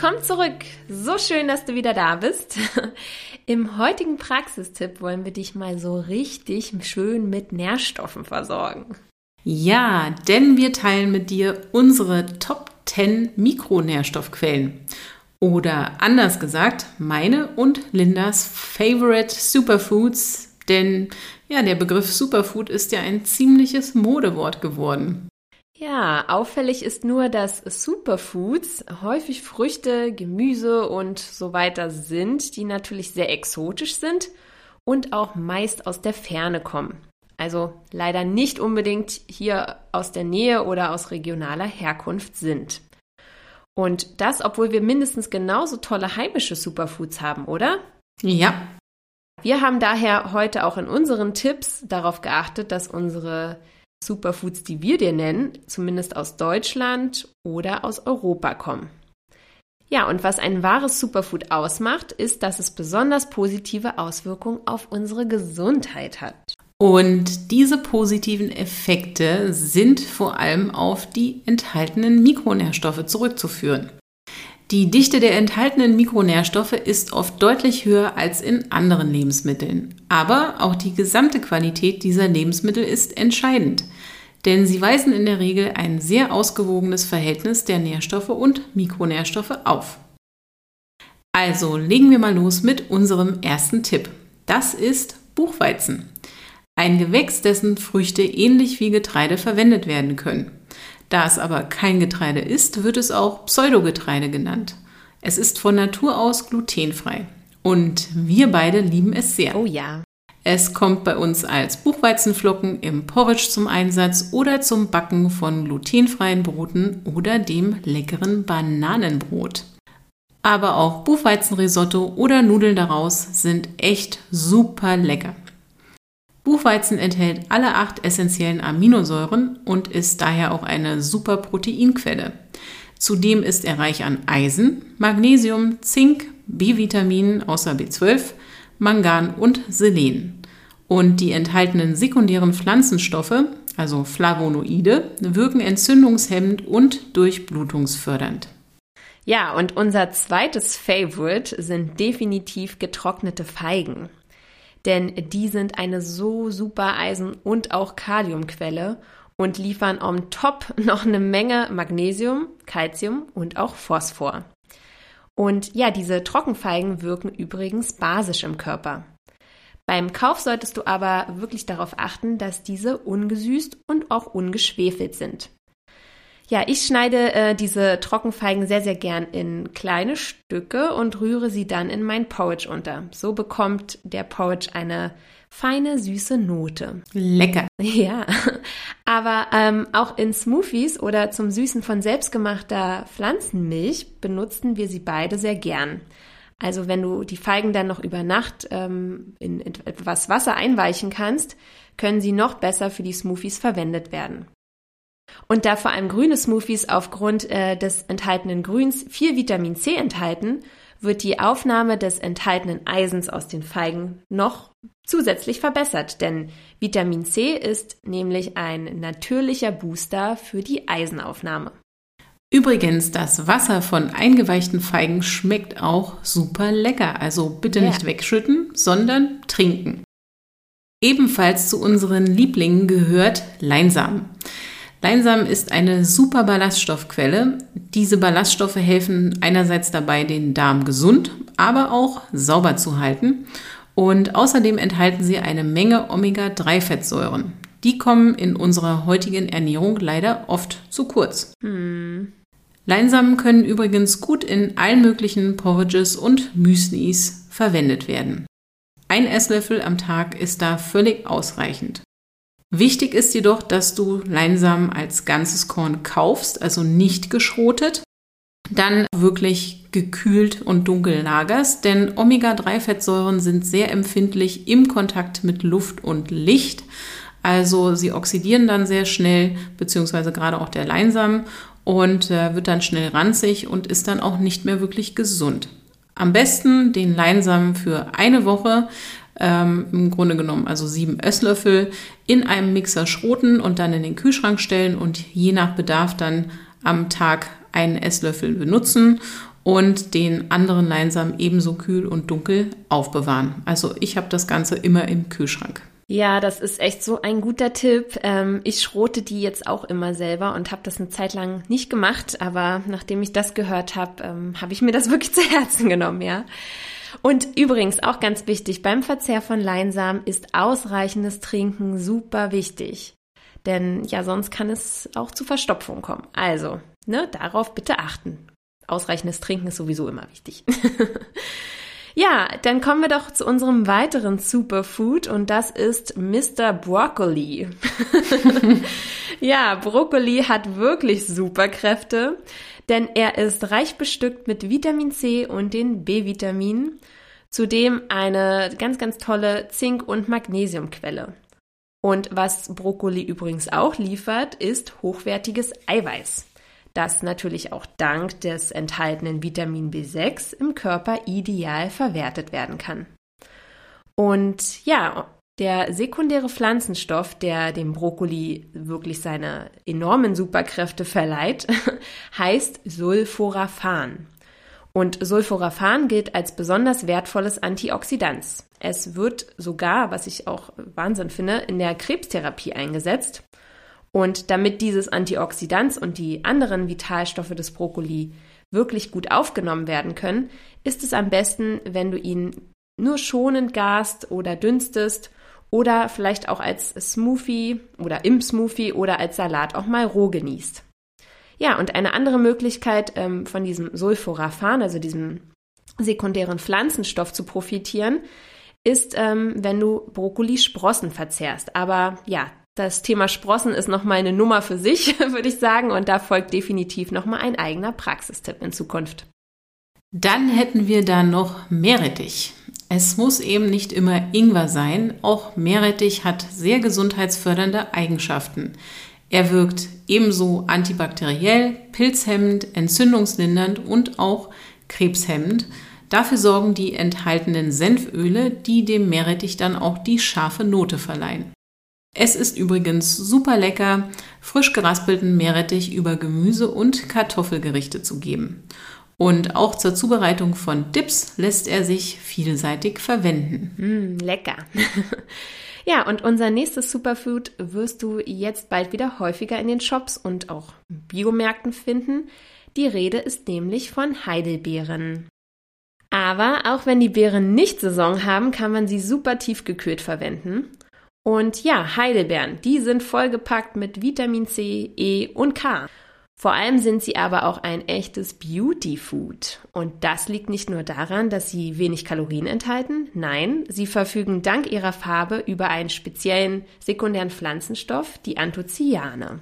Willkommen zurück. So schön, dass du wieder da bist. Im heutigen Praxistipp wollen wir dich mal so richtig schön mit Nährstoffen versorgen. Ja, denn wir teilen mit dir unsere Top 10 Mikronährstoffquellen. Oder anders gesagt, meine und Lindas Favorite Superfoods, denn ja, der Begriff Superfood ist ja ein ziemliches Modewort geworden. Ja, auffällig ist nur, dass Superfoods häufig Früchte, Gemüse und so weiter sind, die natürlich sehr exotisch sind und auch meist aus der Ferne kommen. Also leider nicht unbedingt hier aus der Nähe oder aus regionaler Herkunft sind. Und das, obwohl wir mindestens genauso tolle heimische Superfoods haben, oder? Ja. Wir haben daher heute auch in unseren Tipps darauf geachtet, dass unsere Superfoods, die wir dir nennen, zumindest aus Deutschland oder aus Europa kommen. Ja, und was ein wahres Superfood ausmacht, ist, dass es besonders positive Auswirkungen auf unsere Gesundheit hat. Und diese positiven Effekte sind vor allem auf die enthaltenen Mikronährstoffe zurückzuführen. Die Dichte der enthaltenen Mikronährstoffe ist oft deutlich höher als in anderen Lebensmitteln. Aber auch die gesamte Qualität dieser Lebensmittel ist entscheidend, denn sie weisen in der Regel ein sehr ausgewogenes Verhältnis der Nährstoffe und Mikronährstoffe auf. Also legen wir mal los mit unserem ersten Tipp. Das ist Buchweizen. Ein Gewächs, dessen Früchte ähnlich wie Getreide verwendet werden können. Da es aber kein Getreide ist, wird es auch Pseudogetreide genannt. Es ist von Natur aus glutenfrei. Und wir beide lieben es sehr. Oh ja. Es kommt bei uns als Buchweizenflocken im Porridge zum Einsatz oder zum Backen von glutenfreien Broten oder dem leckeren Bananenbrot. Aber auch Buchweizenrisotto oder Nudeln daraus sind echt super lecker. Buchweizen enthält alle acht essentiellen Aminosäuren und ist daher auch eine super Proteinquelle. Zudem ist er reich an Eisen, Magnesium, Zink, B-Vitaminen außer B12, Mangan und Selen. Und die enthaltenen sekundären Pflanzenstoffe, also Flavonoide, wirken entzündungshemmend und durchblutungsfördernd. Ja, und unser zweites Favorite sind definitiv getrocknete Feigen denn die sind eine so super Eisen- und auch Kaliumquelle und liefern on top noch eine Menge Magnesium, Calcium und auch Phosphor. Und ja, diese Trockenfeigen wirken übrigens basisch im Körper. Beim Kauf solltest du aber wirklich darauf achten, dass diese ungesüßt und auch ungeschwefelt sind. Ja, ich schneide äh, diese Trockenfeigen sehr, sehr gern in kleine Stücke und rühre sie dann in mein Porridge unter. So bekommt der Porridge eine feine, süße Note. Lecker. Ja, aber ähm, auch in Smoothies oder zum Süßen von selbstgemachter Pflanzenmilch benutzen wir sie beide sehr gern. Also wenn du die Feigen dann noch über Nacht ähm, in etwas Wasser einweichen kannst, können sie noch besser für die Smoothies verwendet werden. Und da vor allem grüne Smoothies aufgrund äh, des enthaltenen Grüns viel Vitamin C enthalten, wird die Aufnahme des enthaltenen Eisens aus den Feigen noch zusätzlich verbessert, denn Vitamin C ist nämlich ein natürlicher Booster für die Eisenaufnahme. Übrigens, das Wasser von eingeweichten Feigen schmeckt auch super lecker, also bitte ja. nicht wegschütten, sondern trinken. Ebenfalls zu unseren Lieblingen gehört Leinsamen. Leinsamen ist eine super Ballaststoffquelle. Diese Ballaststoffe helfen einerseits dabei, den Darm gesund, aber auch sauber zu halten. Und außerdem enthalten sie eine Menge Omega-3-Fettsäuren. Die kommen in unserer heutigen Ernährung leider oft zu kurz. Hm. Leinsamen können übrigens gut in allen möglichen Porridges und Müslis verwendet werden. Ein Esslöffel am Tag ist da völlig ausreichend. Wichtig ist jedoch, dass du Leinsamen als ganzes Korn kaufst, also nicht geschrotet, dann wirklich gekühlt und dunkel lagerst, denn Omega-3-Fettsäuren sind sehr empfindlich im Kontakt mit Luft und Licht. Also sie oxidieren dann sehr schnell, beziehungsweise gerade auch der Leinsamen und äh, wird dann schnell ranzig und ist dann auch nicht mehr wirklich gesund. Am besten den Leinsamen für eine Woche ähm, im Grunde genommen also sieben Esslöffel in einem Mixer schroten und dann in den Kühlschrank stellen und je nach Bedarf dann am Tag einen Esslöffel benutzen. und den anderen Leinsamen ebenso kühl und dunkel aufbewahren. Also ich habe das Ganze immer im Kühlschrank. Ja, das ist echt so ein guter Tipp. Ähm, ich schrote die jetzt auch immer selber und habe das eine Zeit lang nicht gemacht, aber nachdem ich das gehört habe, ähm, habe ich mir das wirklich zu Herzen genommen, ja. Und übrigens auch ganz wichtig, beim Verzehr von Leinsamen ist ausreichendes Trinken super wichtig. Denn ja, sonst kann es auch zu Verstopfung kommen. Also, ne, darauf bitte achten. Ausreichendes Trinken ist sowieso immer wichtig. Ja, dann kommen wir doch zu unserem weiteren Superfood und das ist Mr. Broccoli. ja, Brokkoli hat wirklich Superkräfte, denn er ist reich bestückt mit Vitamin C und den B-Vitaminen, zudem eine ganz, ganz tolle Zink- und Magnesiumquelle. Und was Brokkoli übrigens auch liefert, ist hochwertiges Eiweiß das natürlich auch dank des enthaltenen Vitamin B6 im Körper ideal verwertet werden kann. Und ja, der sekundäre Pflanzenstoff, der dem Brokkoli wirklich seine enormen Superkräfte verleiht, heißt Sulforaphan. Und Sulforaphan gilt als besonders wertvolles Antioxidant. Es wird sogar, was ich auch Wahnsinn finde, in der Krebstherapie eingesetzt. Und damit dieses Antioxidants und die anderen Vitalstoffe des Brokkoli wirklich gut aufgenommen werden können, ist es am besten, wenn du ihn nur schonend garst oder dünstest oder vielleicht auch als Smoothie oder im Smoothie oder als Salat auch mal roh genießt. Ja, und eine andere Möglichkeit ähm, von diesem Sulforaphan, also diesem sekundären Pflanzenstoff zu profitieren, ist, ähm, wenn du Brokkoli-Sprossen verzehrst. Aber ja, das Thema Sprossen ist nochmal eine Nummer für sich, würde ich sagen, und da folgt definitiv nochmal ein eigener Praxistipp in Zukunft. Dann hätten wir da noch Meerrettich. Es muss eben nicht immer Ingwer sein, auch Meerrettich hat sehr gesundheitsfördernde Eigenschaften. Er wirkt ebenso antibakteriell, pilzhemmend, entzündungslindernd und auch krebshemmend. Dafür sorgen die enthaltenen Senföle, die dem Meerrettich dann auch die scharfe Note verleihen. Es ist übrigens super lecker, frisch geraspelten Meerrettich über Gemüse und Kartoffelgerichte zu geben. Und auch zur Zubereitung von Dips lässt er sich vielseitig verwenden. Mm, lecker. ja, und unser nächstes Superfood wirst du jetzt bald wieder häufiger in den Shops und auch Biomärkten finden. Die Rede ist nämlich von Heidelbeeren. Aber auch wenn die Beeren nicht Saison haben, kann man sie super tiefgekühlt verwenden. Und ja, Heidelbeeren, die sind vollgepackt mit Vitamin C, E und K. Vor allem sind sie aber auch ein echtes Beauty Food. Und das liegt nicht nur daran, dass sie wenig Kalorien enthalten, nein, sie verfügen dank ihrer Farbe über einen speziellen sekundären Pflanzenstoff, die Anthocyane.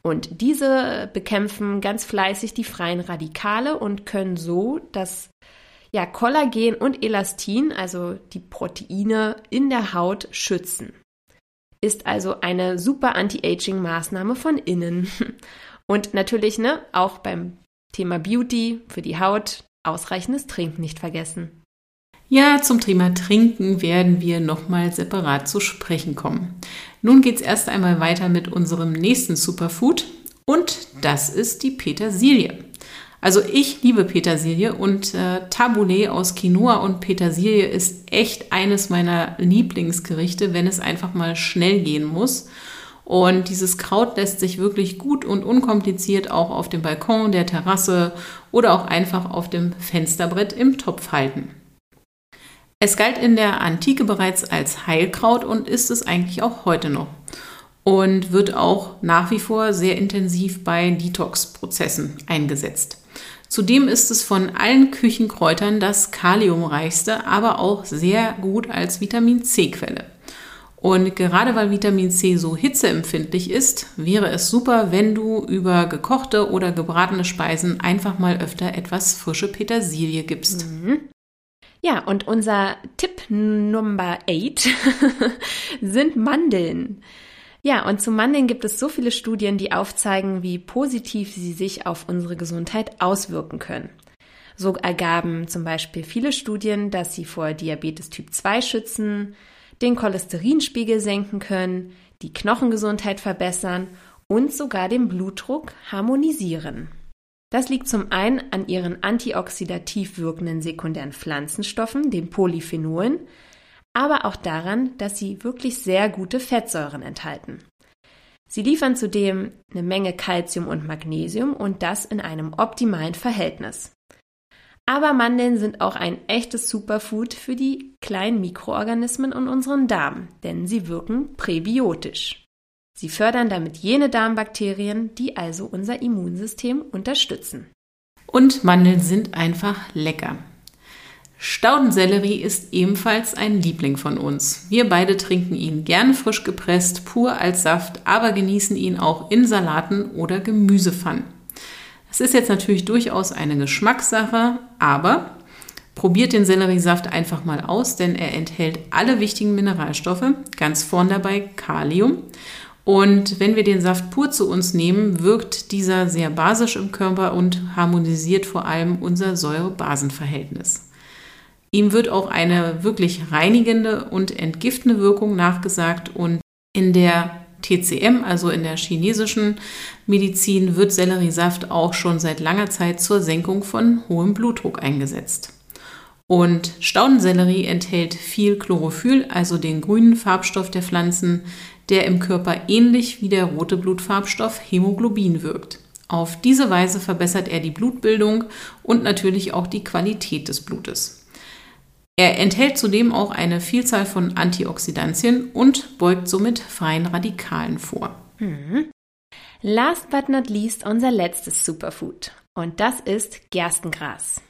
Und diese bekämpfen ganz fleißig die freien Radikale und können so das ja, Kollagen und Elastin, also die Proteine in der Haut, schützen ist also eine super Anti-Aging-Maßnahme von innen. Und natürlich, ne, auch beim Thema Beauty für die Haut ausreichendes Trinken nicht vergessen. Ja, zum Thema Trinken werden wir nochmal separat zu sprechen kommen. Nun geht's erst einmal weiter mit unserem nächsten Superfood und das ist die Petersilie. Also ich liebe Petersilie und äh, Tabbouleh aus Quinoa und Petersilie ist echt eines meiner Lieblingsgerichte, wenn es einfach mal schnell gehen muss. Und dieses Kraut lässt sich wirklich gut und unkompliziert auch auf dem Balkon, der Terrasse oder auch einfach auf dem Fensterbrett im Topf halten. Es galt in der Antike bereits als Heilkraut und ist es eigentlich auch heute noch. Und wird auch nach wie vor sehr intensiv bei Detox-Prozessen eingesetzt. Zudem ist es von allen Küchenkräutern das kaliumreichste, aber auch sehr gut als Vitamin C-Quelle. Und gerade weil Vitamin C so hitzeempfindlich ist, wäre es super, wenn du über gekochte oder gebratene Speisen einfach mal öfter etwas frische Petersilie gibst. Mhm. Ja, und unser Tipp Nummer 8 sind Mandeln. Ja, und zu Mandeln gibt es so viele Studien, die aufzeigen, wie positiv sie sich auf unsere Gesundheit auswirken können. So ergaben zum Beispiel viele Studien, dass sie vor Diabetes Typ 2 schützen, den Cholesterinspiegel senken können, die Knochengesundheit verbessern und sogar den Blutdruck harmonisieren. Das liegt zum einen an ihren antioxidativ wirkenden sekundären Pflanzenstoffen, den Polyphenolen, aber auch daran, dass sie wirklich sehr gute Fettsäuren enthalten. Sie liefern zudem eine Menge Calcium und Magnesium und das in einem optimalen Verhältnis. Aber Mandeln sind auch ein echtes Superfood für die kleinen Mikroorganismen in unseren Darm, denn sie wirken präbiotisch. Sie fördern damit jene Darmbakterien, die also unser Immunsystem unterstützen. Und Mandeln sind einfach lecker. Staudensellerie ist ebenfalls ein Liebling von uns. Wir beide trinken ihn gern frisch gepresst, pur als Saft, aber genießen ihn auch in Salaten oder Gemüsepfannen. Es ist jetzt natürlich durchaus eine Geschmackssache, aber probiert den Selleriesaft einfach mal aus, denn er enthält alle wichtigen Mineralstoffe, ganz vorn dabei Kalium. Und wenn wir den Saft pur zu uns nehmen, wirkt dieser sehr basisch im Körper und harmonisiert vor allem unser Säure-Basen-Verhältnis. Ihm wird auch eine wirklich reinigende und entgiftende Wirkung nachgesagt und in der TCM, also in der chinesischen Medizin, wird Selleriesaft auch schon seit langer Zeit zur Senkung von hohem Blutdruck eingesetzt. Und Staudensellerie enthält viel Chlorophyll, also den grünen Farbstoff der Pflanzen, der im Körper ähnlich wie der rote Blutfarbstoff Hämoglobin wirkt. Auf diese Weise verbessert er die Blutbildung und natürlich auch die Qualität des Blutes. Er enthält zudem auch eine Vielzahl von Antioxidantien und beugt somit freien Radikalen vor. Mhm. Last but not least unser letztes Superfood und das ist Gerstengras.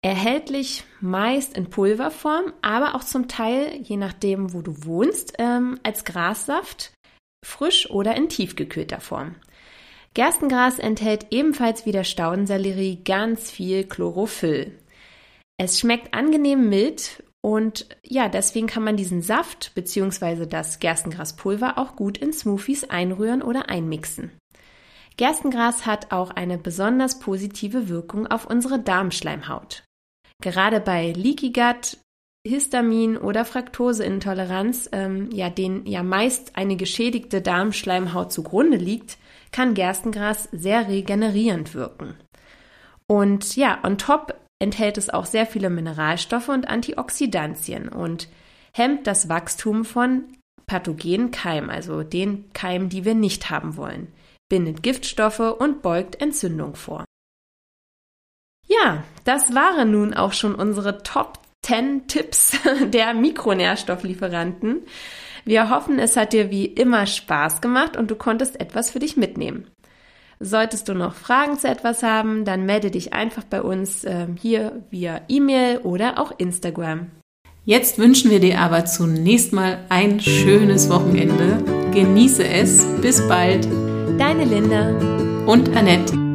Erhältlich meist in Pulverform, aber auch zum Teil, je nachdem, wo du wohnst, ähm, als Grassaft, frisch oder in tiefgekühlter Form. Gerstengras enthält ebenfalls wie der Staudensellerie ganz viel Chlorophyll. Es schmeckt angenehm mild und ja, deswegen kann man diesen Saft bzw. das Gerstengraspulver auch gut in Smoothies einrühren oder einmixen. Gerstengras hat auch eine besonders positive Wirkung auf unsere Darmschleimhaut. Gerade bei Leaky Gut, Histamin oder Fraktoseintoleranz, ähm, ja, denen ja meist eine geschädigte Darmschleimhaut zugrunde liegt, kann Gerstengras sehr regenerierend wirken. Und ja, on top enthält es auch sehr viele Mineralstoffe und Antioxidantien und hemmt das Wachstum von pathogenen Keimen, also den Keimen, die wir nicht haben wollen, bindet Giftstoffe und beugt Entzündung vor. Ja, das waren nun auch schon unsere Top 10 Tipps der Mikronährstofflieferanten. Wir hoffen, es hat dir wie immer Spaß gemacht und du konntest etwas für dich mitnehmen. Solltest du noch Fragen zu etwas haben, dann melde dich einfach bei uns äh, hier via E-Mail oder auch Instagram. Jetzt wünschen wir dir aber zunächst mal ein schönes Wochenende. Genieße es. Bis bald. Deine Linda und Annette.